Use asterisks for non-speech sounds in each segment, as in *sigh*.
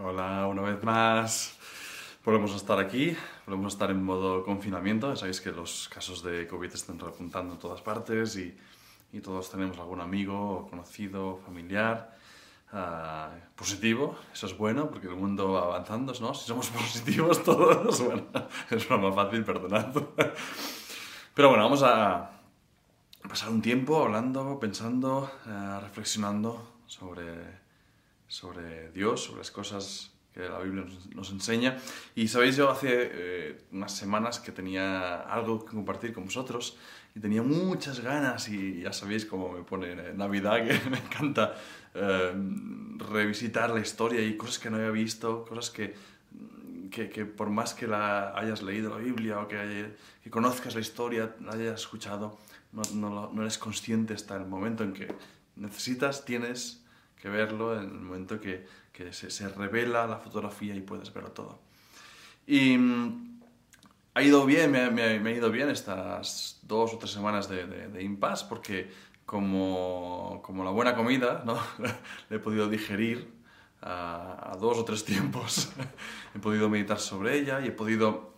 Hola, una vez más. Volvemos a estar aquí, volvemos a estar en modo confinamiento. Sabéis que los casos de COVID están repuntando en todas partes y, y todos tenemos algún amigo, conocido, familiar ah, positivo. Eso es bueno porque el mundo va avanzando, ¿no? Si somos *laughs* positivos todos, bueno, es más fácil, perdonad. Pero bueno, vamos a pasar un tiempo hablando, pensando, eh, reflexionando sobre, sobre Dios, sobre las cosas que la Biblia nos, enseña. Y sabéis, yo hace eh, unas semanas que tenía algo que compartir con vosotros y tenía muchas ganas y ya sabéis cómo me pone Navidad, que *laughs* me encanta eh, revisitar la historia y cosas que no había visto, cosas que, que, por más que la hayas leído la Biblia o que, que conozcas la historia, la hayas escuchado, no, no, no eres consciente hasta el momento en que necesitas, tienes que verlo, en el momento que, que se, se revela la fotografía y puedes verlo todo. Y mm, ha ido bien, me, me me ha ido bien estas dos o tres semanas de, de, de impasse porque como, como la buena comida, ¿no? *laughs* Le he podido digerir a, a dos o tres tiempos. *laughs* he podido meditar sobre ella y he podido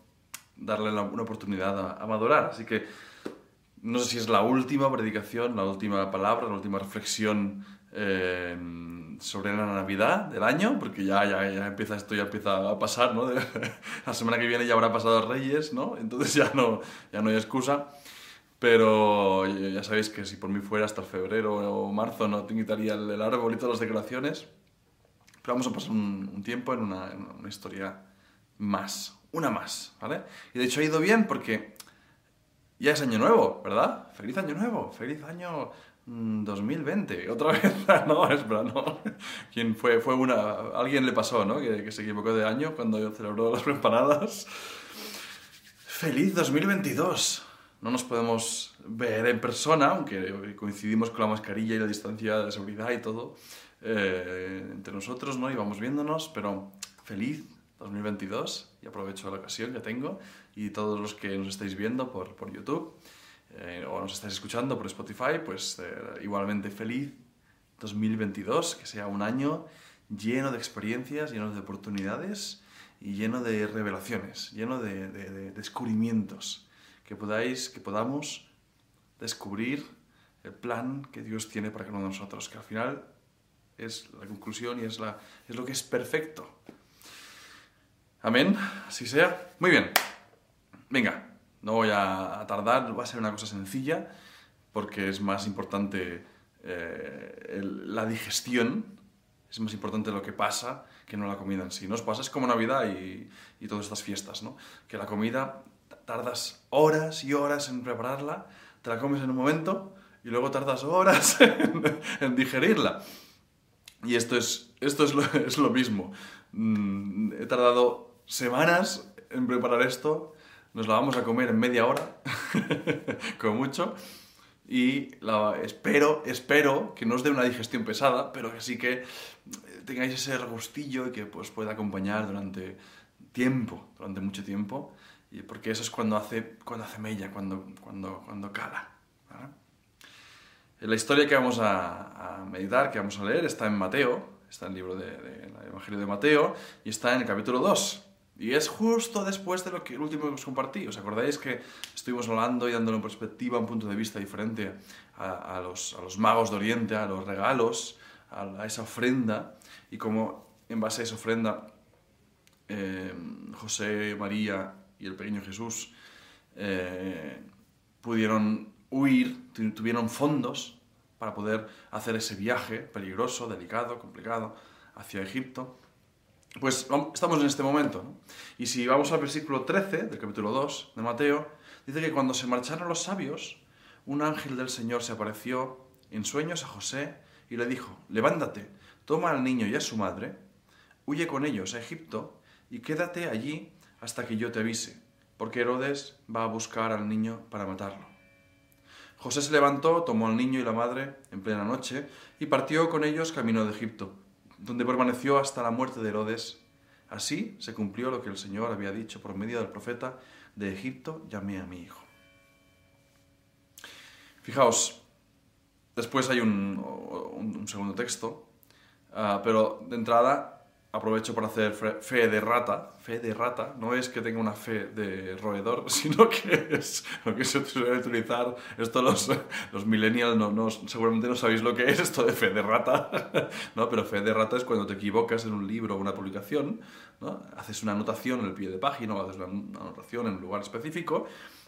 darle la- una oportunidad a, a madurar. Así que no sé si es la última predicación, la última palabra, la última reflexión eh, sobre la Navidad del año, porque ya, ya, ya empieza esto, ya empieza a pasar, ¿no? *laughs* la semana que viene ya habrá pasado Reyes, ¿no? Entonces ya no, ya no hay excusa. Pero ya sabéis que si por mí fuera hasta febrero o marzo no te quitaría el, el árbol y todas las decoraciones. Pero vamos a pasar un, un tiempo en una, en una historia más, una más, ¿vale? Y de hecho ha ido bien porque ya es año nuevo, ¿verdad? Feliz año nuevo, feliz año 2020. Otra *laughs* vez, no, espera, no. ¿Quién fue? Fue una... Alguien le pasó, ¿no? Que, que se equivocó de año cuando celebró las preparadas. Feliz 2022. No nos podemos ver en persona, aunque coincidimos con la mascarilla y la distancia de seguridad y todo eh, entre nosotros, ¿no? Y vamos viéndonos, pero feliz 2022 y aprovecho la ocasión que tengo y todos los que nos estáis viendo por, por YouTube eh, o nos estáis escuchando por Spotify, pues eh, igualmente feliz 2022, que sea un año lleno de experiencias, lleno de oportunidades y lleno de revelaciones, lleno de, de- de descubrimientos, que podáis, que podamos descubrir el plan que Dios tiene para cada uno de nosotros, que al final es la conclusión y es, la, es lo que es perfecto. Amén, así sea. Muy bien, venga, no voy a tardar, va a ser una cosa sencilla, porque es más importante eh, la digestión, es más importante lo que pasa que no la comida en sí. ¿no os pasa? Es como Navidad y, todas estas fiestas, ¿no? Que la comida tardas horas y horas en prepararla, te la comes en un momento y luego tardas horas *laughs* en, en digerirla. Y esto es, esto es, lo, es lo mismo. Mm, he tardado semanas en preparar esto, nos la vamos a comer en media hora, *laughs* como mucho, y la, espero, espero que no os dé una digestión pesada, pero que sí que tengáis ese regustillo y que pues, pueda acompañar durante tiempo, durante mucho tiempo, y porque eso es cuando hace, cuando hace mella, cuando, cuando, cuando cala. La historia que vamos a, meditar, que vamos a leer, está en Mateo, está en el libro del de, el Evangelio de Mateo, y está en el capítulo 2. Y es justo después de lo que el último que os compartí. ¿Os acordáis que estuvimos hablando y dándole una perspectiva, un punto de vista diferente a, los, a los magos de Oriente, a los regalos, a, esa ofrenda, y cómo en base a esa ofrenda eh, José, María y el pequeño Jesús eh, pudieron huir, tu- tuvieron fondos para poder hacer ese viaje peligroso, delicado, complicado hacia Egipto. Pues estamos en este momento. Y si vamos al versículo 13 del capítulo 2 de Mateo, dice que cuando se marcharon los sabios, un ángel del Señor se apareció en sueños a José y le dijo, levántate, toma al niño y a su madre, huye con ellos a Egipto y quédate allí hasta que yo te avise, porque Herodes va a buscar al niño para matarlo. José se levantó, tomó al niño y la madre en plena noche y partió con ellos camino de Egipto, donde permaneció hasta la muerte de Herodes. Así se cumplió lo que el Señor había dicho por medio del profeta, de Egipto llamé a mi hijo. Fijaos, después hay un, un- un segundo texto, ah, pero de entrada aprovecho para hacer fe de rata. Fe de rata no es que tenga una fe de roedor, *laughs* sino que es lo que se suele utilizar. Esto los, los millennials no, no, seguramente no sabéis lo que es esto de fe de rata. *laughs* ¿no? Pero fe de rata es cuando te equivocas en un libro o una publicación, ¿no? haces una anotación en el pie de página o haces una anotación en un lugar específico,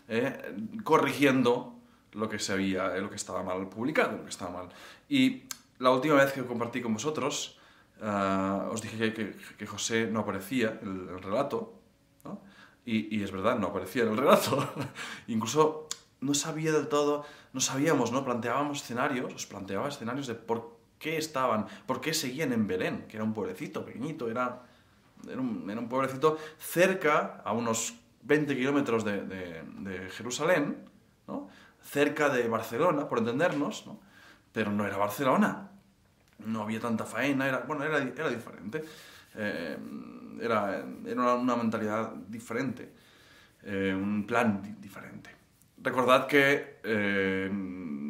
eh, corrigiendo lo que, se había, lo que estaba mal publicado, lo que estaba mal. Y la última vez que compartí con vosotros, uh, os dije que, que, José no aparecía en el, relato, ¿no? y, y, es verdad, no aparecía en el relato. *laughs* Incluso no sabía del todo, no sabíamos, ¿no? Planteábamos escenarios, os planteaba escenarios de por qué estaban, por qué seguían en Belén, que era un pueblecito pequeñito, era, era, un, era un pueblecito cerca, a unos 20 kilómetros de, de, de Jerusalén, ¿no? cerca de Barcelona, por entendernos, ¿no? pero no era Barcelona. No había tanta faena, era, bueno, era, era diferente. Eh, era, era, una mentalidad diferente, eh, un plan diferente. Recordad que eh,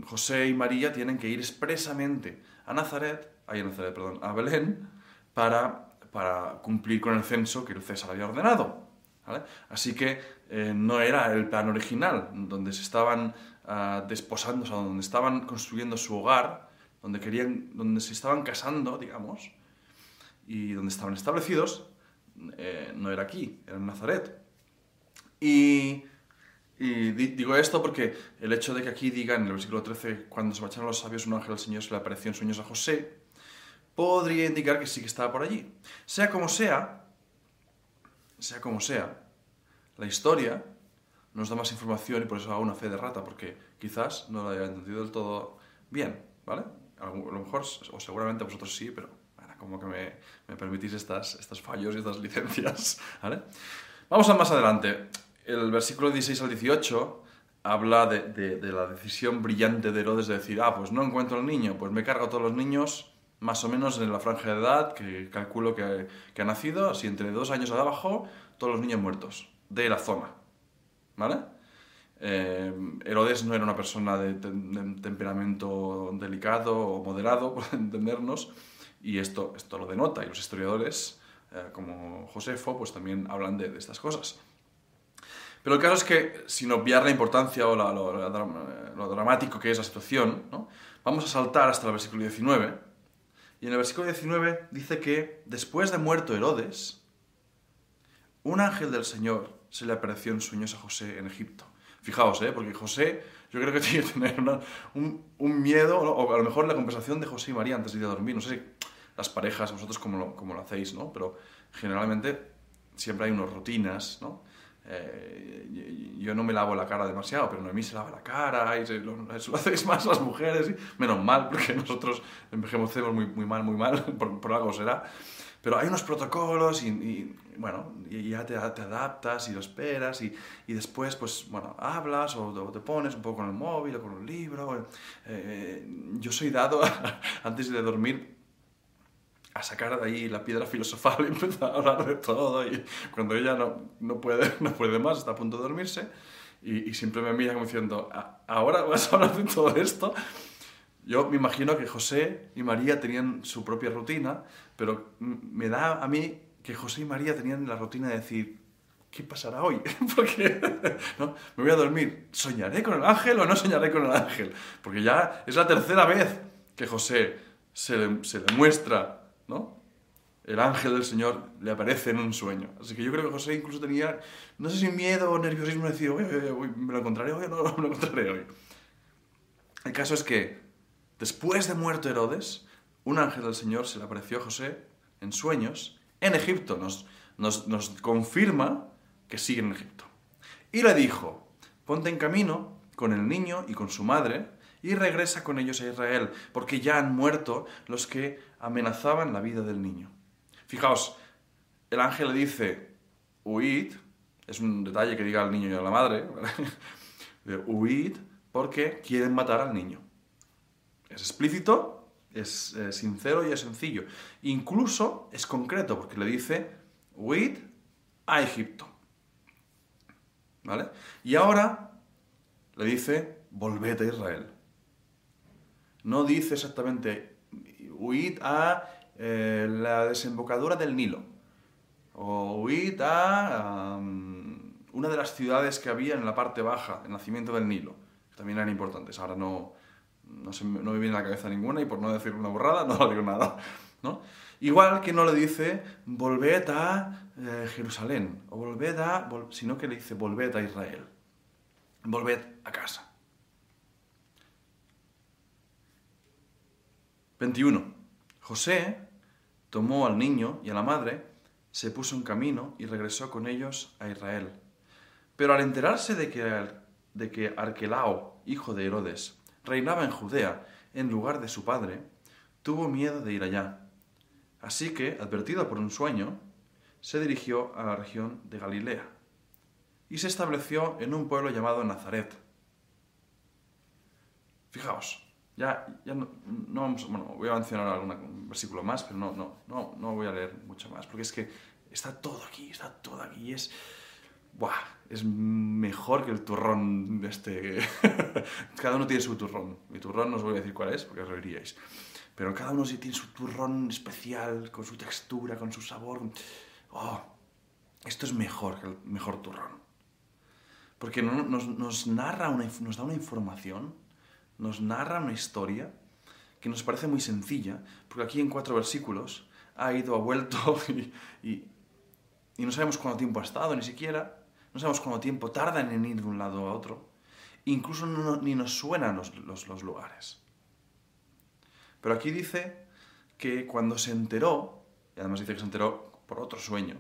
José y María tienen que ir expresamente a Nazaret, Nazaret, perdón, a Belén, para, para cumplir con el censo que el César había ordenado. Así que no era el plan original, donde se estaban uh, donde estaban construyendo su hogar, donde, querían, donde se estaban casando, digamos, y donde estaban establecidos, eh, no era aquí, era en Nazaret. Y, y digo esto porque el hecho de que aquí diga en el versículo 13, cuando se marcharon los sabios, un ángel del Señor se le apareció en sueños a José, podría indicar que sí que estaba por allí. Sea como sea, sea como sea, la historia nos da más información y por eso hago una fe de rata, porque quizás no lo haya entendido del todo bien, ¿vale? A lo mejor, o seguramente vosotros sí, pero como que me, permitís estas, estos fallos y estas licencias, *laughs* ¿vale? Vamos a más adelante. El versículo 16 al 18 habla de, la decisión brillante de Herodes de decir, ah, pues no encuentro al niño, pues me cargo a todos los niños más o menos en la franja de edad que calculo que, que ha nacido, así entre dos años abajo, todos los niños muertos de la zona, ¿vale? Eh, Herodes no era una persona de, temperamento delicado o moderado, *laughs* por entendernos, y esto, esto lo denota, y los historiadores, eh, como Josefo, pues también hablan de, estas cosas. Pero el caso es que, sin obviar la importancia o lo, dramático que es la situación, vamos a saltar hasta el versículo 19, y en el versículo 19 dice que después de muerto Herodes, un ángel del Señor se le apareció en sueños a José en Egipto. Fijaos, ¿eh? porque José, yo creo que *laughs* tiene que tener un, un, miedo, o a lo mejor la conversación de José y María antes de ir a dormir. No sé si las parejas, vosotros cómo lo, cómo lo hacéis, ¿no? Pero generalmente siempre hay unas rutinas, ¿no? Eh, yo no me lavo la cara demasiado, pero Noemí se lava la cara y se, lo, eso lo hacéis más las mujeres. Y, menos mal, porque nosotros envejecemos muy, muy mal, muy mal, *laughs* por, por algo será. Pero hay unos protocolos y, bueno, y ya te, te, adaptas y lo esperas y, y, después, pues, bueno, hablas o, te pones un poco con el móvil o con un libro. Eh, yo soy dado, *laughs* antes de dormir, a sacar de ahí la piedra filosofal y empezar a hablar de todo. Y cuando ella no, no, puede, *laughs* no puede más, está a punto de dormirse, y, y siempre me mira como diciendo, ¿ahora vas a hablar de todo esto? Yo me imagino que José y María tenían su propia rutina, pero me da a mí que José y María tenían la rutina de decir, ¿qué pasará hoy? *laughs* Porque *laughs* ¿no? me voy a dormir, ¿soñaré con el ángel o no soñaré con el ángel? Porque ya es la tercera vez que José se le, se le muestra, ¿no? El ángel del Señor le aparece en un sueño. Así que yo creo que José incluso tenía, no sé si miedo o nerviosismo de decir, me lo encontraré hoy o no *laughs* me lo encontraré hoy. El caso es que Después de muerto Herodes, un ángel del Señor se le apareció a José en sueños en Egipto. Nos, nos, confirma que sigue en Egipto. Y le dijo, ponte en camino con el niño y con su madre y regresa con ellos a Israel, porque ya han muerto los que amenazaban la vida del niño. Fijaos, el ángel le dice, huid, es un detalle que diga al niño y a la madre, *laughs* huid porque quieren matar al niño. Es explícito, es eh, sincero y es sencillo. Incluso es concreto, porque le dice, huid a Egipto. ¿Vale? Y ahora le dice, volved a Israel. No dice exactamente, huid a eh, la desembocadura del Nilo. O huid a una de las ciudades que había en la parte baja, el nacimiento del Nilo. También eran importantes. Ahora no, no, se no me viene la cabeza ninguna y por no decir una borrada *laughs* no digo nada. ¿no? Igual que no le dice volved a eh, Jerusalén o volved a, sino que le dice volved a Israel. Volved a casa. 21. José tomó al niño y a la madre, se puso en camino y regresó con ellos a Israel. Pero al enterarse de que, de que Arquelao, hijo de Herodes, reinaba en Judea en lugar de su padre, tuvo miedo de ir allá. Así que, advertido por un sueño, se dirigió a la región de Galilea y se estableció en un pueblo llamado Nazaret. Fijaos, ya, ya no, no vamos, bueno, voy a mencionar algún versículo más, pero no, no, no, no voy a leer mucho más, porque es que está todo aquí, está todo aquí, es, buah, es mejor que el turrón este, *laughs* cada uno tiene su turrón, mi turrón no os voy a decir cuál es, porque os reiríais, pero cada uno sí tiene su turrón especial, con su textura, con su sabor, oh, esto es mejor que el mejor turrón, porque no- nos, nos narra, una, nos da una información, nos narra una historia que nos parece muy sencilla, porque aquí en cuatro versículos ha ido, ha vuelto *laughs* y, y- y no sabemos cuánto tiempo ha estado ni siquiera, no sabemos cuánto tiempo tardan en ir de un lado a otro, incluso ni nos suenan los, los- lugares. Pero aquí dice que cuando se enteró, y además dice que se enteró por otro sueño,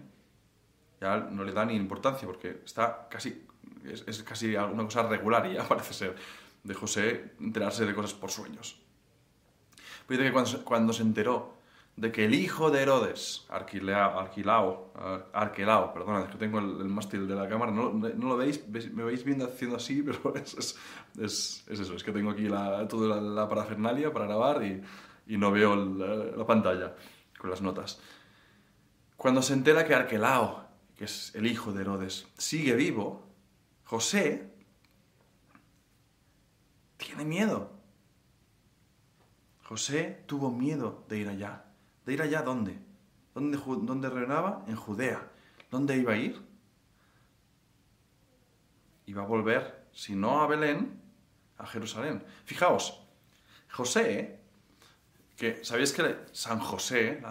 ya no le da ni importancia porque está casi, es, casi una cosa regular ya *laughs* parece ser de José enterarse de cosas por sueños. Pero dice que cuando se enteró de que el hijo de Herodes, Arquilao, Arquilao, ah, Arquelao, perdona, es que tengo el, mástil de la cámara, no, lo veis, me veis viendo haciendo así, *laughs* pero es, es, es- es eso, es que tengo aquí la, toda la, parafernalia para grabar y, y no veo la, la pantalla con las notas. Cuando se entera que Arquelao, que es el hijo de Herodes, sigue vivo, José tiene miedo. José tuvo miedo de ir allá. ¿De ir allá dónde? ¿Dónde, dónde reinaba? En Judea. ¿Dónde iba a ir? Iba a volver, si no a Belén, a Jerusalén. Fijaos, José, que sabéis que San José,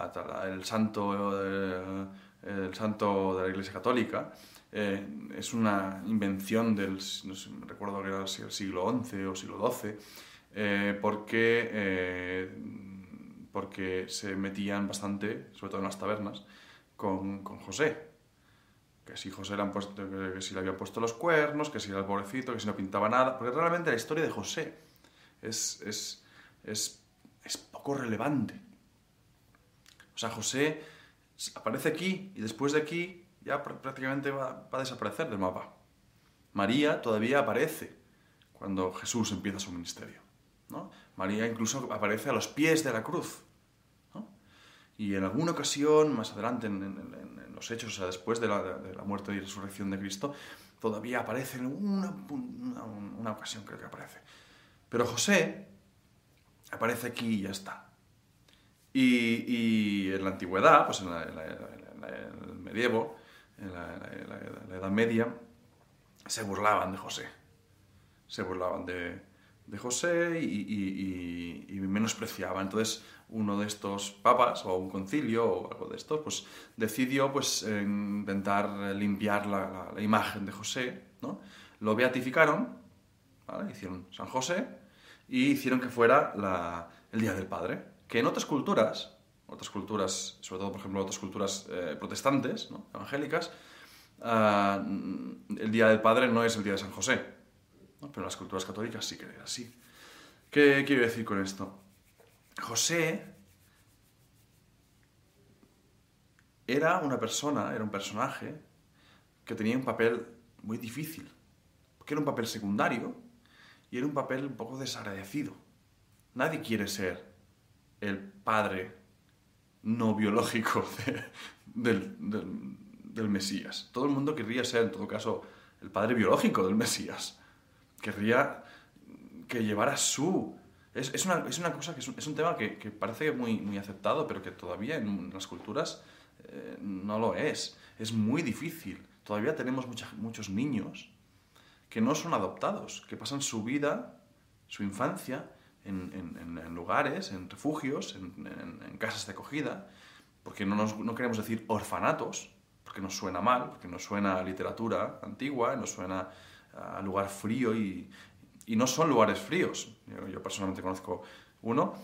el santo, eh, el santo de la Iglesia Católica, eh, es una invención del, no sé, recuerdo que era el siglo XI o siglo XII, eh, porque, porque se metían bastante, sobre todo en las tabernas, con, con José. Que si José le han puesto, que, si le habían puesto los cuernos, que si era el pobrecito, que si no pintaba nada. Porque realmente la historia de José es, es, es, es poco relevante. O sea, José aparece aquí y después de aquí ya pr- prácticamente va a desaparecer del mapa. María todavía aparece cuando Jesús empieza su ministerio. María incluso aparece a los pies de la cruz. Y en alguna ocasión, más adelante en, los hechos, o sea, después de la, muerte y resurrección de Cristo, todavía aparece en una, ocasión, creo que aparece. Pero José aparece aquí y ya está. Y, en la antigüedad, pues en, el medievo, en la Edad Media, se burlaban de José. Se burlaban de, de José y, menospreciaban. Entonces, uno de estos papas, o un concilio, o algo de estos, pues decidió pues, eh, intentar limpiar la, imagen de José. ¿no? Lo beatificaron, ¿vale? hicieron San José, y hicieron que fuera el Día del Padre. Que en otras culturas, otras culturas, sobre todo, por ejemplo, otras culturas eh, protestantes, ¿no? evangélicas, ah, el Día del Padre no es el Día de San José, pero en las culturas católicas sí que es así. ¿Qué quiero decir con esto? José era una persona, era un personaje que tenía un papel muy difícil, porque era un papel secundario y era un papel un poco desagradecido. Nadie quiere ser el padre no biológico *laughs* de- del, del- del Mesías. Todo el mundo querría ser, en todo caso, el padre biológico del Mesías. Querría que llevara su Es, es, una, es una, cosa que es un, tema que, que, parece muy, muy aceptado, pero que todavía en, las culturas eh, no lo es. Es muy difícil. Todavía tenemos mucha, muchos niños que no son adoptados, que pasan su vida, su infancia, en, en, en lugares, en refugios, en, casas de acogida, porque no, nos, no queremos decir orfanatos, porque nos suena mal, porque nos suena a literatura antigua, nos suena a lugar frío y, y no son lugares fríos. Yo, personalmente conozco uno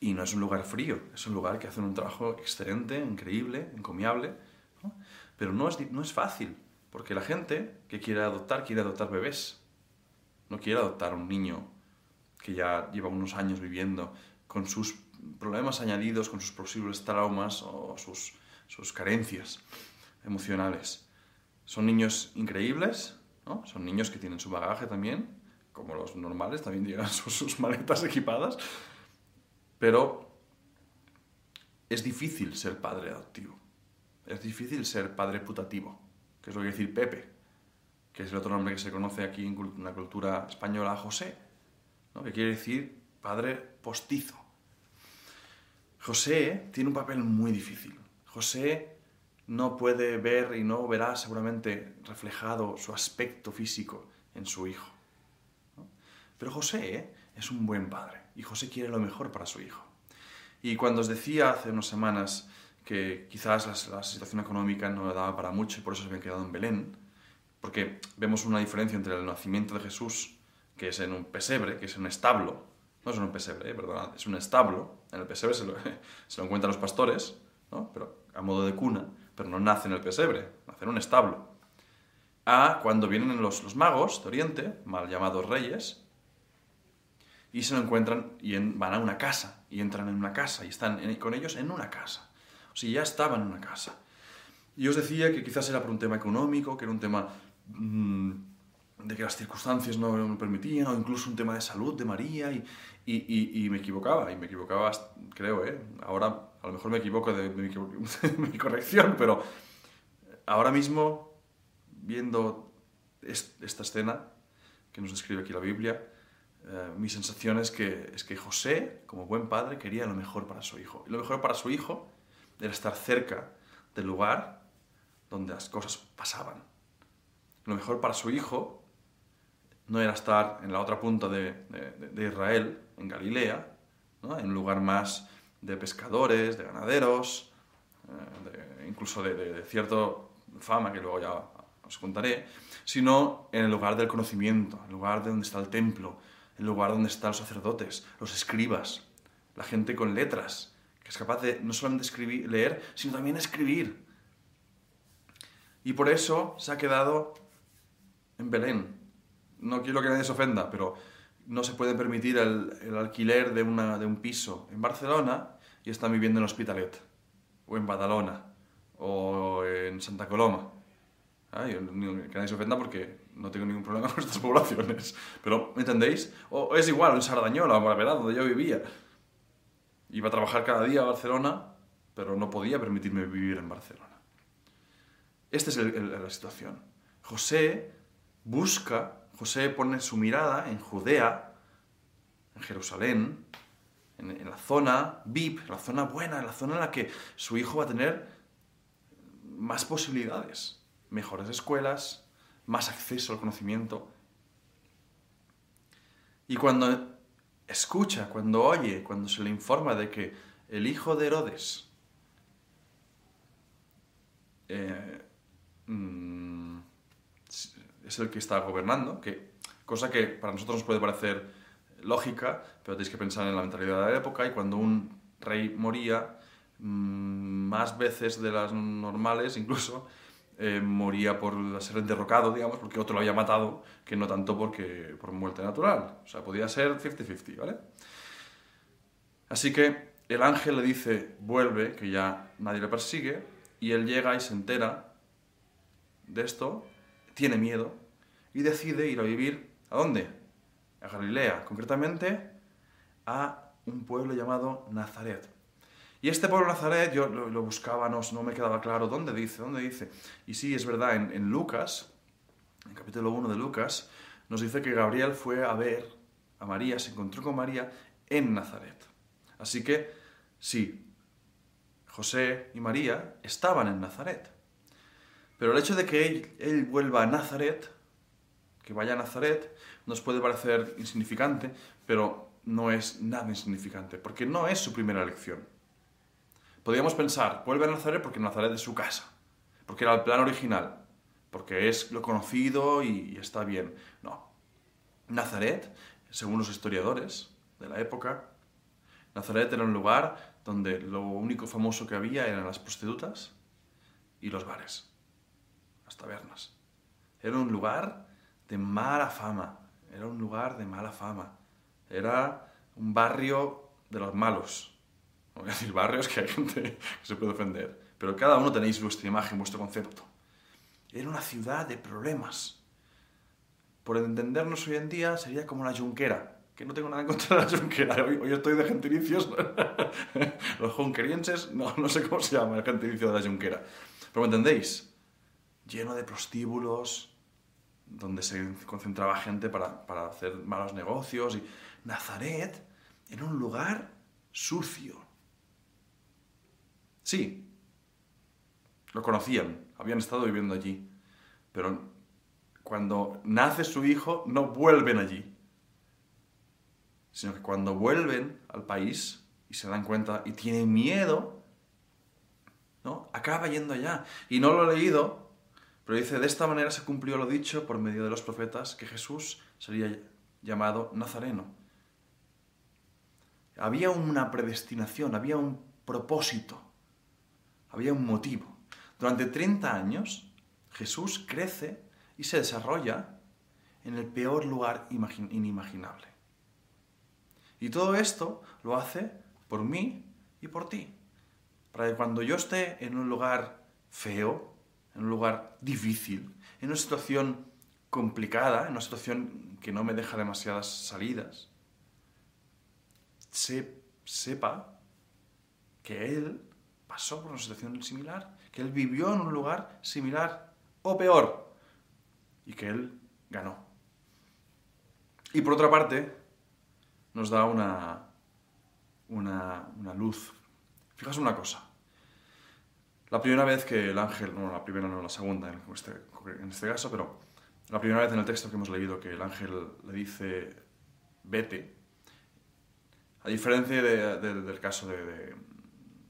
y no es un lugar frío, es un lugar que hace un trabajo excelente, increíble, encomiable, ¿no? pero no es, no es fácil, porque la gente que quiere adoptar quiere adoptar bebés, no quiere adoptar un niño que ya lleva unos años viviendo con sus problemas añadidos, con sus posibles traumas o sus, sus carencias emocionales. Son niños increíbles, ¿no? son niños que tienen su bagaje también, como los normales, también llegan *laughs* sus, maletas equipadas, pero es difícil ser padre adoptivo. Es difícil ser padre putativo, que es lo que quiere decir Pepe, que es el otro nombre que se conoce aquí en la cultura española, José, ¿no? que quiere decir padre postizo. José tiene un papel muy difícil. José no puede ver y no verá seguramente reflejado su aspecto físico en su hijo. Pero José ¿eh? es un buen padre y José quiere lo mejor para su hijo. Y cuando os decía hace unas semanas que quizás la, situación económica no le daba para mucho y por eso se habían quedado en Belén, porque vemos una diferencia entre el nacimiento de Jesús, que es en un pesebre, que es en un establo, no es en un pesebre, ¿eh? perdón, es un establo, en el pesebre se lo, *laughs* se lo encuentran los pastores, ¿no? pero a modo de cuna, pero no nace en el pesebre, nace en un establo. A cuando vienen los, los magos de Oriente, mal llamados reyes, y se lo encuentran y van a una casa y entran en una casa y están con ellos en una casa. O sea, ya estaban en una casa. Y os decía que quizás era por un tema económico, que era un tema mmm, de que las circunstancias no lo permitían, o incluso un tema de salud de María, y, y, me equivocaba, y me equivocaba, creo, ¿eh? Ahora a lo mejor me equivoco de, *laughs* mi, corrección, pero ahora mismo, viendo esta escena que nos describe aquí la Biblia, eh, mi sensación que, es que José, como buen padre, quería lo mejor para su hijo. Y lo mejor para su hijo era estar cerca del lugar donde las cosas pasaban. Lo mejor para su hijo no era estar en la otra punta de, de, Israel, en Galilea, ¿no? en un lugar más de pescadores, de ganaderos, eh, incluso de, de cierta fama que luego ya os contaré, sino en el lugar del conocimiento, en el lugar de donde está el templo, el lugar donde están los sacerdotes, los escribas, la gente con letras, que es capaz de no solamente escribir, leer, sino también escribir. Y por eso se ha quedado en Belén. No quiero que nadie se ofenda, pero no se puede permitir el, el alquiler de, una, de un piso en Barcelona y están viviendo en Hospitalet, o en Badalona, o en Santa Coloma. que nadie se ofenda porque no tengo ningún problema *laughs* con estas poblaciones. Pero, ¿me entendéis? O es igual, en Sardañola, o en donde yo vivía. Iba a trabajar cada día a Barcelona, pero no podía permitirme vivir en Barcelona. Esta es la situación. José busca, José pone su mirada en Judea, en Jerusalén, en, la zona VIP, la zona buena, en la zona en la que su hijo va a tener más posibilidades, mejores escuelas, más acceso al conocimiento. Y cuando escucha, cuando oye, cuando se le informa de que el hijo de Herodes eh, mm, es el que está gobernando, que, cosa que para nosotros nos puede parecer lógica, pero tenéis que pensar en la mentalidad de la época y cuando un rey moría, mm, más veces de las normales incluso, eh, moría por ser derrocado, digamos, porque otro lo había matado, que no tanto porque, por muerte natural. O sea, podía ser 50-50, ¿vale? Así que el ángel le dice, vuelve, que ya nadie le persigue, y él llega y se entera de esto, tiene miedo, y decide ir a vivir, ¿a dónde? A Galilea, concretamente a un pueblo llamado Nazaret. Y este pueblo Nazaret, yo lo, buscaba, no, me quedaba claro dónde dice, dónde dice. Y sí, es verdad, en, Lucas, en capítulo 1 de Lucas, nos dice que Gabriel fue a ver, a María, se encontró con María en Nazaret. Así que, sí, José y María estaban en Nazaret. Pero el hecho de que él vuelva a Nazaret, que vaya a Nazaret, nos puede parecer insignificante, pero no es nada insignificante, porque no es su primera elección. Podríamos pensar, vuelve a Nazaret porque Nazaret es su casa, porque era el plan original, porque es lo conocido y, está bien. No. Nazaret, según los historiadores de la época, Nazaret era un lugar donde lo único famoso que había eran las prostitutas y los bares, las tabernas. Era un lugar de mala fama, era un lugar de mala fama. Era un barrio de los malos. No voy a decir barrios que hay gente que se puede ofender, pero cada uno tenéis vuestra imagen, vuestro concepto. Era una ciudad de problemas. Por entendernos hoy en día sería como la Junquera, que no tengo nada en contra de la Junquera. Hoy, estoy de gentilicios. *laughs* Los junquerienses, no, no sé cómo se llama el gentilicio de la Junquera. Pero ¿me entendéis? Lleno de prostíbulos, donde se concentraba gente para, para hacer malos negocios. Y Nazaret era un lugar sucio. Sí, lo conocían, habían estado viviendo allí, pero cuando nace su hijo no vuelven allí, sino que cuando vuelven al país y se dan cuenta y tienen miedo, ¿no? Acaba yendo allá. Y no lo he leído, pero dice, de esta manera se cumplió lo dicho por medio de los profetas que Jesús sería llamado Nazareno. Había una predestinación, había un propósito, había un motivo. Durante 30 años Jesús crece y se desarrolla en el peor lugar inimaginable. Y todo esto lo hace por mí y por ti. Para que cuando yo esté en un lugar feo, en un lugar difícil, en una situación complicada, en una situación que no me deja demasiadas salidas, se, sepa que él pasó por una situación similar, que él vivió en un lugar similar o peor y que él ganó. Y por otra parte, nos da una, una, una luz. Fijaos una cosa. La primera vez que el ángel, no la primera, no la segunda en este, en este caso, pero la primera vez en el texto que hemos leído que el ángel le dice, vete, a diferencia del caso de,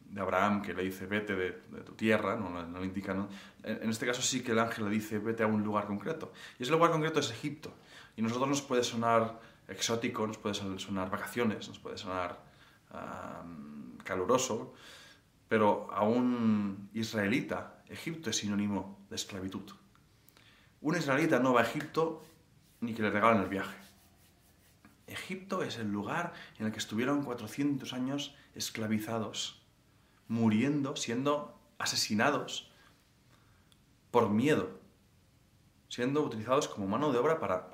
de, Abraham, que le dice, vete de, tu tierra, no, no, le indica, ¿no? En, este caso sí que el ángel le dice, vete a un lugar concreto. Y ese lugar concreto es Egipto. Y a nosotros nos puede sonar exótico, nos puede sonar vacaciones, nos puede sonar caluroso, pero a un israelita, Egipto es sinónimo de esclavitud. Un israelita no va a Egipto ni que le regalen el viaje. Egipto es el lugar en el que estuvieron 400 años esclavizados, muriendo, siendo asesinados por miedo, siendo utilizados como mano de obra para,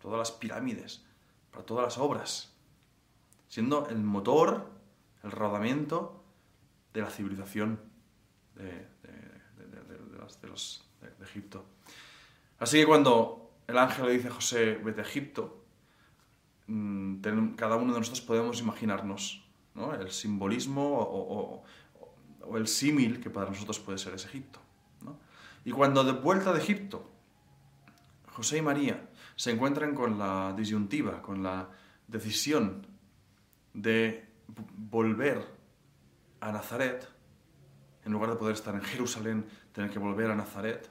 todas las pirámides, para todas las obras, siendo el motor el rodamiento de la civilización de, Egipto. Así que cuando el ángel le dice a José, vete a Egipto, mm, cada uno de nosotros podemos imaginarnos el simbolismo o, el símil que para nosotros puede ser ese Egipto. Y cuando de vuelta de Egipto, José y María se encuentran con la disyuntiva, con la decisión de volver a Nazaret, en lugar de poder estar en Jerusalén, tener que volver a Nazaret,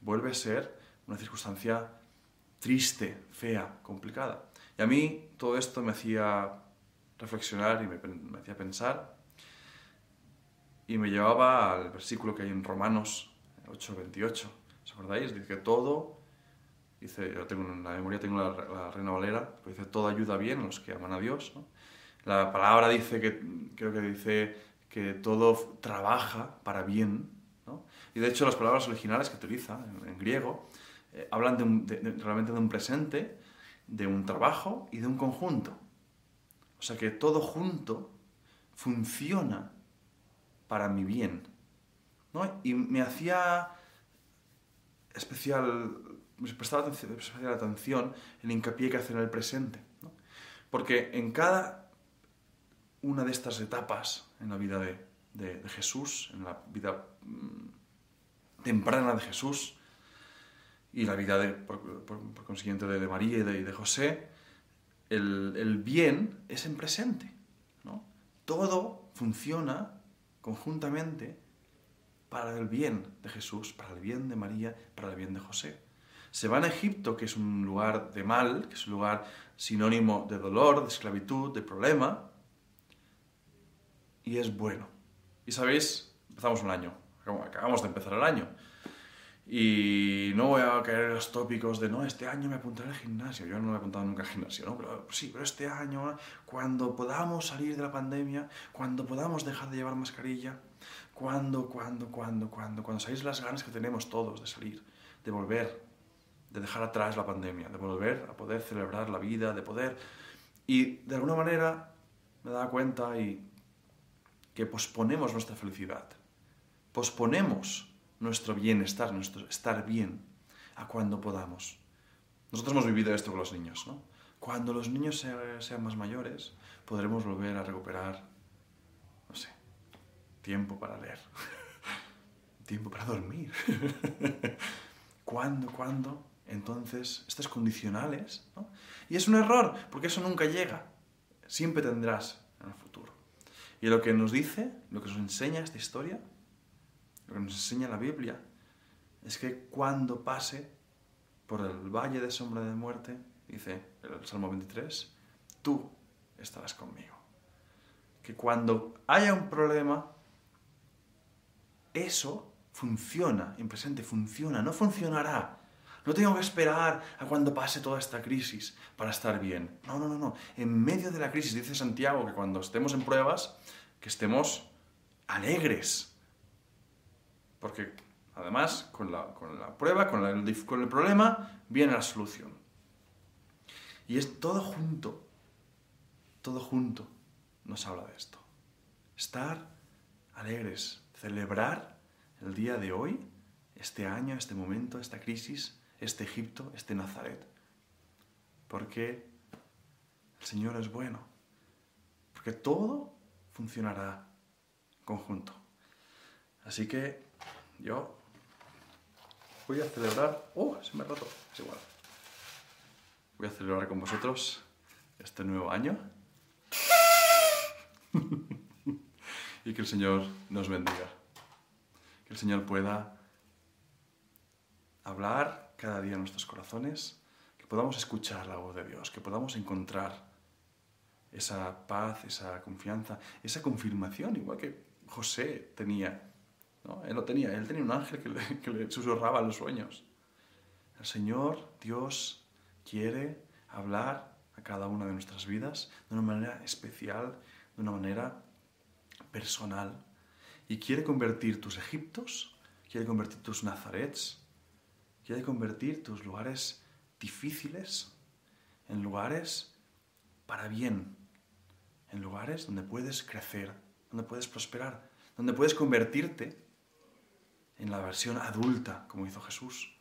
vuelve a ser una circunstancia triste, fea, complicada. Y a mí todo esto me hacía reflexionar y me, hacía pensar y me llevaba al versículo que hay en Romanos 8:28. ¿Os acordáis? Dice que todo, dice, yo tengo en la memoria tengo la, Reina Valera, dice todo ayuda bien a los que aman a Dios. La palabra dice que, creo que dice que todo trabaja para bien. Y de hecho las palabras originales que utiliza en, griego eh, hablan de, realmente de un presente, de un trabajo y de un conjunto. O sea que todo junto funciona para mi bien. Y me hacía especial prestar especial atención en el hincapié que hace en el presente. Porque en cada una de estas etapas en la vida de, Jesús, en la vida mm, temprana de Jesús y la vida, de, por, consiguiente, de, María y de, José, el, bien es en presente. Todo funciona conjuntamente para el bien de Jesús, para el bien de María, para el bien de José. Se va a Egipto, que es un lugar de mal, que es un lugar sinónimo de dolor, de esclavitud, de problema, y es bueno. Y sabéis, empezamos un año, acabamos de empezar el año. Y no voy a caer en los tópicos de, no, este año me apuntaré al gimnasio. Yo no me he apuntado nunca al gimnasio, ¿no? Pero sí, pero este año, cuando podamos salir de la pandemia, cuando podamos dejar de llevar mascarilla, cuando, cuando, cuando, cuando, cuando sabéis las ganas que tenemos todos de salir, de volver, de dejar atrás la pandemia, de volver a poder celebrar la vida, de poder... Y de alguna manera me da cuenta y que posponemos nuestra felicidad, posponemos nuestro bienestar, nuestro estar bien, a cuando podamos. Nosotros hemos vivido esto con los niños, ¿no? Cuando los niños sean más mayores, podremos volver a recuperar, no sé, tiempo para leer, *laughs* tiempo para dormir. *laughs* ¿Cuándo, cuándo? Entonces, estas condicionales, ¿no? Y es un error, porque eso nunca llega. Siempre tendrás. Y lo que nos dice, lo que nos enseña esta historia, lo que nos enseña la Biblia, es que cuando pase por el valle de sombra de muerte, dice el Salmo 23, tú estarás conmigo. Que cuando haya un problema, eso funciona, en presente funciona, no funcionará. No tengo que esperar a cuando pase toda esta crisis para estar bien. No, no, no, no. En medio de la crisis dice Santiago que cuando estemos en pruebas, que estemos alegres, porque además, con la, prueba, con, con el problema, viene la solución. Y es todo junto, todo junto nos habla de esto. Estar alegres, celebrar el día de hoy, este año, este momento, esta crisis, este Egipto, este Nazaret. Porque el Señor es bueno. Porque todo funcionará conjunto. Así que yo voy a celebrar... ¡Oh! Se me ha roto. Es igual. Voy a celebrar con vosotros este nuevo año. *laughs* y que el Señor nos bendiga. Que el Señor pueda hablar cada día en nuestros corazones, que podamos escuchar la voz de Dios, que podamos encontrar esa paz, esa confianza, esa confirmación, igual que José tenía él lo tenía, él tenía un ángel que le, *laughs* que le susurraba los sueños. El Señor, Dios, quiere hablar a cada una de nuestras vidas de una manera especial, de una manera personal. Y quiere convertir tus Egiptos, quiere convertir tus Nazarets, quiere convertir tus lugares difíciles en lugares para bien, en lugares donde puedes crecer, donde puedes prosperar, donde puedes convertirte en la versión adulta, como hizo Jesús,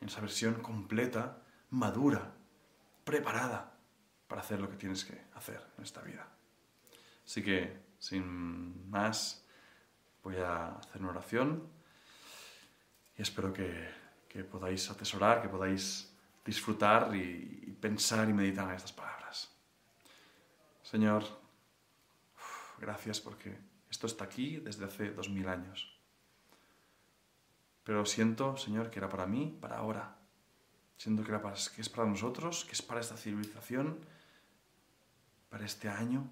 en esa versión completa, madura, preparada para hacer lo que tienes que hacer en esta vida. Así que, sin más, voy a hacer una oración y espero que, podáis atesorar, que podáis disfrutar y, pensar y meditar en estas palabras. Señor, gracias porque esto está aquí desde hace dos mil años. Pero siento, Señor, que era para mí, para ahora. Siento que, que es para nosotros, que es para esta civilización, para este año,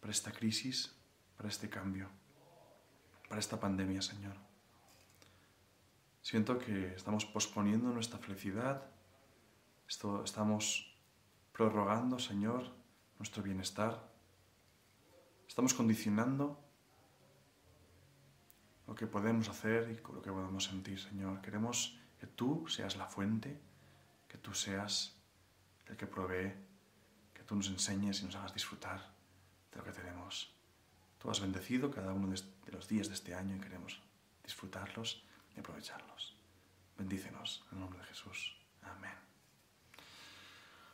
para esta crisis, para este cambio, para esta pandemia, Señor. Siento que estamos posponiendo nuestra felicidad, esto, estamos prorrogando, Señor, nuestro bienestar, estamos condicionando lo que podemos hacer y lo que podemos sentir, Señor. Queremos que tú seas la fuente, que tú seas el que provee, que tú nos enseñes y nos hagas disfrutar de lo que tenemos. Tú has bendecido cada uno de los días de este año y queremos disfrutarlos y aprovecharlos. Bendícenos, en el nombre de Jesús. Amén.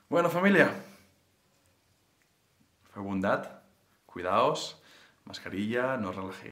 Bueno, familia, fue bondad, cuidaos, mascarilla, no relajéis.